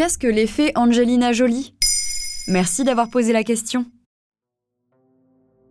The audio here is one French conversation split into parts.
Qu'est-ce que l'effet Angelina Jolie Merci d'avoir posé la question.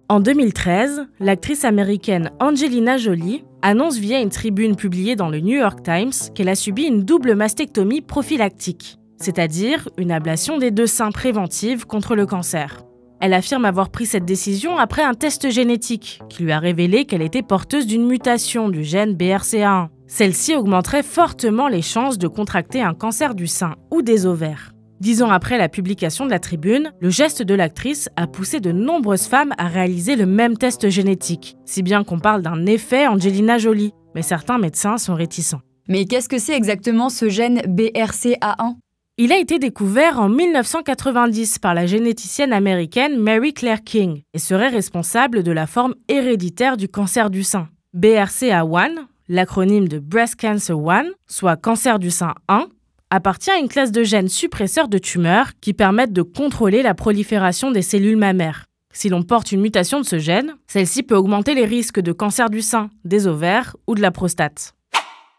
En 2013, l'actrice américaine Angelina Jolie annonce via une tribune publiée dans le New York Times qu'elle a subi une double mastectomie prophylactique, c'est-à-dire une ablation des deux seins préventive contre le cancer. Elle affirme avoir pris cette décision après un test génétique qui lui a révélé qu'elle était porteuse d'une mutation du gène BRCA1. Celle-ci augmenterait fortement les chances de contracter un cancer du sein ou des ovaires. Dix ans après la publication de la tribune, le geste de l'actrice a poussé de nombreuses femmes à réaliser le même test génétique, si bien qu'on parle d'un effet Angelina Jolie, mais certains médecins sont réticents. Mais qu'est-ce que c'est exactement ce gène BRCA1 il a été découvert en 1990 par la généticienne américaine Mary Claire King et serait responsable de la forme héréditaire du cancer du sein. BRCA1, l'acronyme de Breast Cancer 1, soit cancer du sein 1, appartient à une classe de gènes suppresseurs de tumeurs qui permettent de contrôler la prolifération des cellules mammaires. Si l'on porte une mutation de ce gène, celle-ci peut augmenter les risques de cancer du sein, des ovaires ou de la prostate.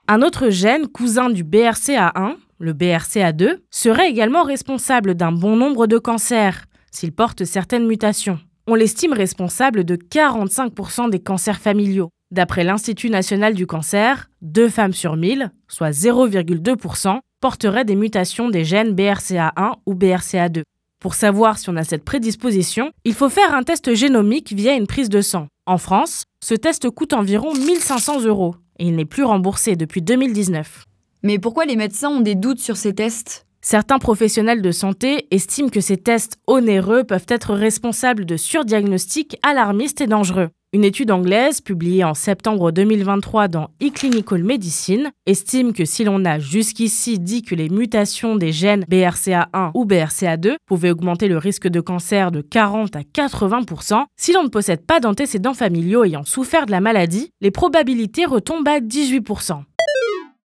Un autre gène cousin du BRCA1, le BRCA2, serait également responsable d'un bon nombre de cancers s'il porte certaines mutations. On l'estime responsable de 45% des cancers familiaux. D'après l'Institut national du cancer, deux femmes sur 1000, soit 0,2%, porteraient des mutations des gènes BRCA1 ou BRCA2. Pour savoir si on a cette prédisposition, il faut faire un test génomique via une prise de sang. En France, ce test coûte environ 1500 euros et il n'est plus remboursé depuis 2019. Mais pourquoi les médecins ont des doutes sur ces tests? Certains professionnels de santé estiment que ces tests onéreux peuvent être responsables de surdiagnostics alarmistes et dangereux. Une étude anglaise publiée en septembre 2023 dans eClinical Medicine estime que si l'on a jusqu'ici dit que les mutations des gènes BRCA1 ou BRCA2 pouvaient augmenter le risque de cancer de 40 à 80% si l'on ne possède pas d'antécédents familiaux ayant souffert de la maladie, les probabilités retombent à 18%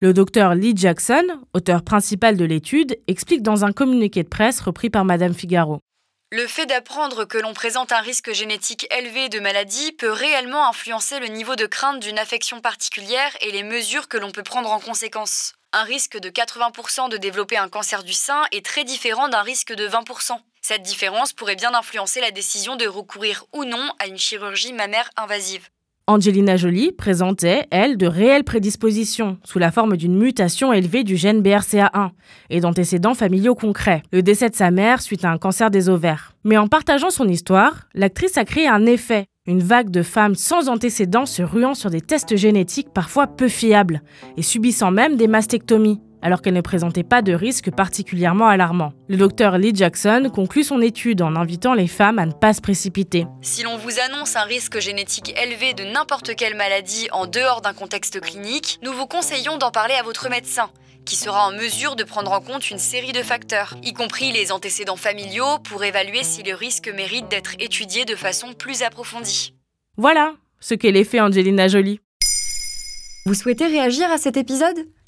le docteur Lee Jackson, auteur principal de l'étude, explique dans un communiqué de presse repris par Madame Figaro. Le fait d'apprendre que l'on présente un risque génétique élevé de maladie peut réellement influencer le niveau de crainte d'une affection particulière et les mesures que l'on peut prendre en conséquence. Un risque de 80% de développer un cancer du sein est très différent d'un risque de 20%. Cette différence pourrait bien influencer la décision de recourir ou non à une chirurgie mammaire invasive. Angelina Jolie présentait, elle, de réelles prédispositions, sous la forme d'une mutation élevée du gène BRCA1 et d'antécédents familiaux concrets, le décès de sa mère suite à un cancer des ovaires. Mais en partageant son histoire, l'actrice a créé un effet, une vague de femmes sans antécédents se ruant sur des tests génétiques parfois peu fiables et subissant même des mastectomies alors qu'elle ne présentait pas de risque particulièrement alarmant. Le docteur Lee Jackson conclut son étude en invitant les femmes à ne pas se précipiter. Si l'on vous annonce un risque génétique élevé de n'importe quelle maladie en dehors d'un contexte clinique, nous vous conseillons d'en parler à votre médecin qui sera en mesure de prendre en compte une série de facteurs, y compris les antécédents familiaux, pour évaluer si le risque mérite d'être étudié de façon plus approfondie. Voilà ce qu'est l'effet Angelina Jolie. Vous souhaitez réagir à cet épisode?